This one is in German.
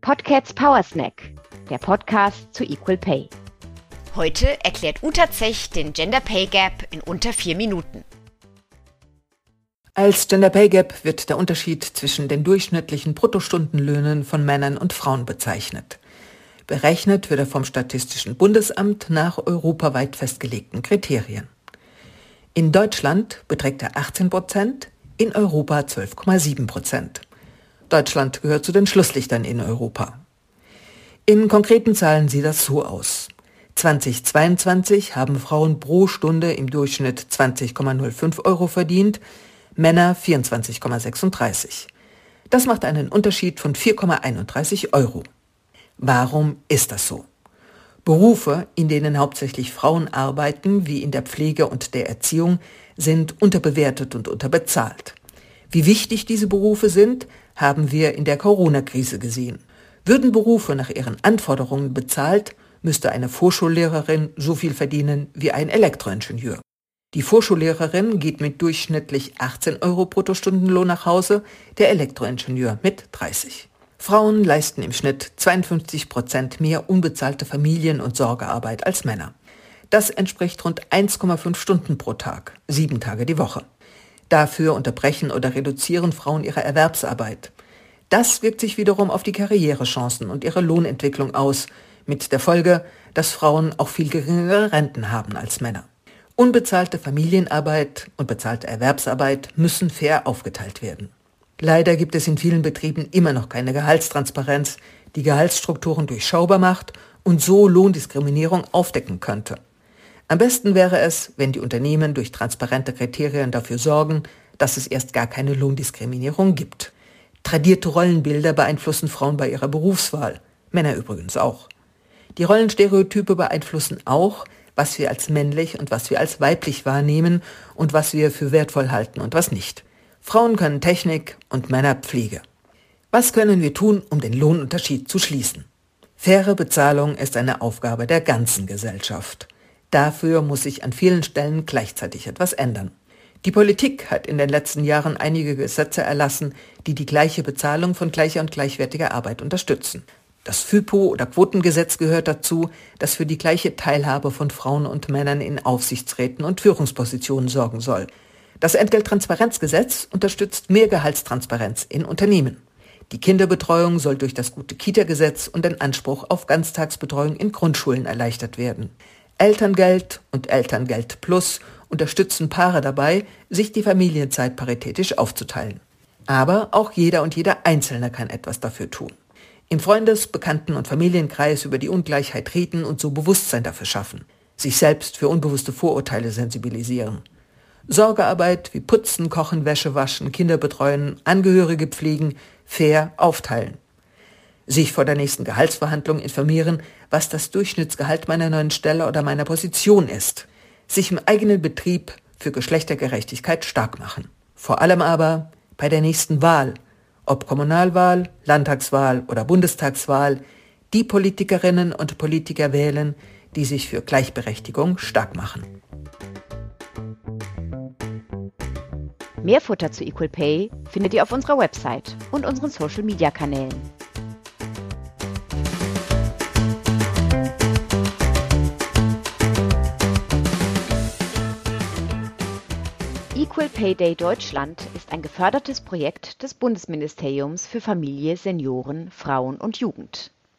Podcats Power Snack, der Podcast zu Equal Pay. Heute erklärt Uta Zech den Gender Pay Gap in unter vier Minuten. Als Gender Pay Gap wird der Unterschied zwischen den durchschnittlichen Bruttostundenlöhnen von Männern und Frauen bezeichnet. Berechnet wird er vom Statistischen Bundesamt nach europaweit festgelegten Kriterien. In Deutschland beträgt er 18 Prozent, in Europa 12,7 Prozent. Deutschland gehört zu den Schlusslichtern in Europa. In konkreten Zahlen sieht das so aus. 2022 haben Frauen pro Stunde im Durchschnitt 20,05 Euro verdient, Männer 24,36. Das macht einen Unterschied von 4,31 Euro. Warum ist das so? Berufe, in denen hauptsächlich Frauen arbeiten, wie in der Pflege und der Erziehung, sind unterbewertet und unterbezahlt. Wie wichtig diese Berufe sind, haben wir in der Corona-Krise gesehen. Würden Berufe nach ihren Anforderungen bezahlt, müsste eine Vorschullehrerin so viel verdienen wie ein Elektroingenieur. Die Vorschullehrerin geht mit durchschnittlich 18 Euro Bruttostundenlohn nach Hause, der Elektroingenieur mit 30. Frauen leisten im Schnitt 52 Prozent mehr unbezahlte Familien- und Sorgearbeit als Männer. Das entspricht rund 1,5 Stunden pro Tag, sieben Tage die Woche. Dafür unterbrechen oder reduzieren Frauen ihre Erwerbsarbeit. Das wirkt sich wiederum auf die Karrierechancen und ihre Lohnentwicklung aus, mit der Folge, dass Frauen auch viel geringere Renten haben als Männer. Unbezahlte Familienarbeit und bezahlte Erwerbsarbeit müssen fair aufgeteilt werden. Leider gibt es in vielen Betrieben immer noch keine Gehaltstransparenz, die Gehaltsstrukturen durchschaubar macht und so Lohndiskriminierung aufdecken könnte. Am besten wäre es, wenn die Unternehmen durch transparente Kriterien dafür sorgen, dass es erst gar keine Lohndiskriminierung gibt. Tradierte Rollenbilder beeinflussen Frauen bei ihrer Berufswahl, Männer übrigens auch. Die Rollenstereotype beeinflussen auch, was wir als männlich und was wir als weiblich wahrnehmen und was wir für wertvoll halten und was nicht. Frauen können Technik und Männer Pflege. Was können wir tun, um den Lohnunterschied zu schließen? Faire Bezahlung ist eine Aufgabe der ganzen Gesellschaft. Dafür muss sich an vielen Stellen gleichzeitig etwas ändern. Die Politik hat in den letzten Jahren einige Gesetze erlassen, die die gleiche Bezahlung von gleicher und gleichwertiger Arbeit unterstützen. Das FIPO oder Quotengesetz gehört dazu, das für die gleiche Teilhabe von Frauen und Männern in Aufsichtsräten und Führungspositionen sorgen soll. Das Entgelttransparenzgesetz unterstützt mehr Gehaltstransparenz in Unternehmen. Die Kinderbetreuung soll durch das gute Kita-Gesetz und den Anspruch auf Ganztagsbetreuung in Grundschulen erleichtert werden. Elterngeld und Elterngeld Plus unterstützen Paare dabei, sich die Familienzeit paritätisch aufzuteilen. Aber auch jeder und jeder Einzelne kann etwas dafür tun im Freundes-, Bekannten- und Familienkreis über die Ungleichheit reden und so Bewusstsein dafür schaffen, sich selbst für unbewusste Vorurteile sensibilisieren. Sorgearbeit wie Putzen, Kochen, Wäsche waschen, Kinder betreuen, Angehörige pflegen, fair aufteilen. Sich vor der nächsten Gehaltsverhandlung informieren, was das Durchschnittsgehalt meiner neuen Stelle oder meiner Position ist. Sich im eigenen Betrieb für Geschlechtergerechtigkeit stark machen. Vor allem aber bei der nächsten Wahl ob Kommunalwahl, Landtagswahl oder Bundestagswahl, die Politikerinnen und Politiker wählen, die sich für Gleichberechtigung stark machen. Mehr Futter zu Equal Pay findet ihr auf unserer Website und unseren Social-Media-Kanälen. Equal Pay Day Deutschland ist ein gefördertes Projekt des Bundesministeriums für Familie, Senioren, Frauen und Jugend.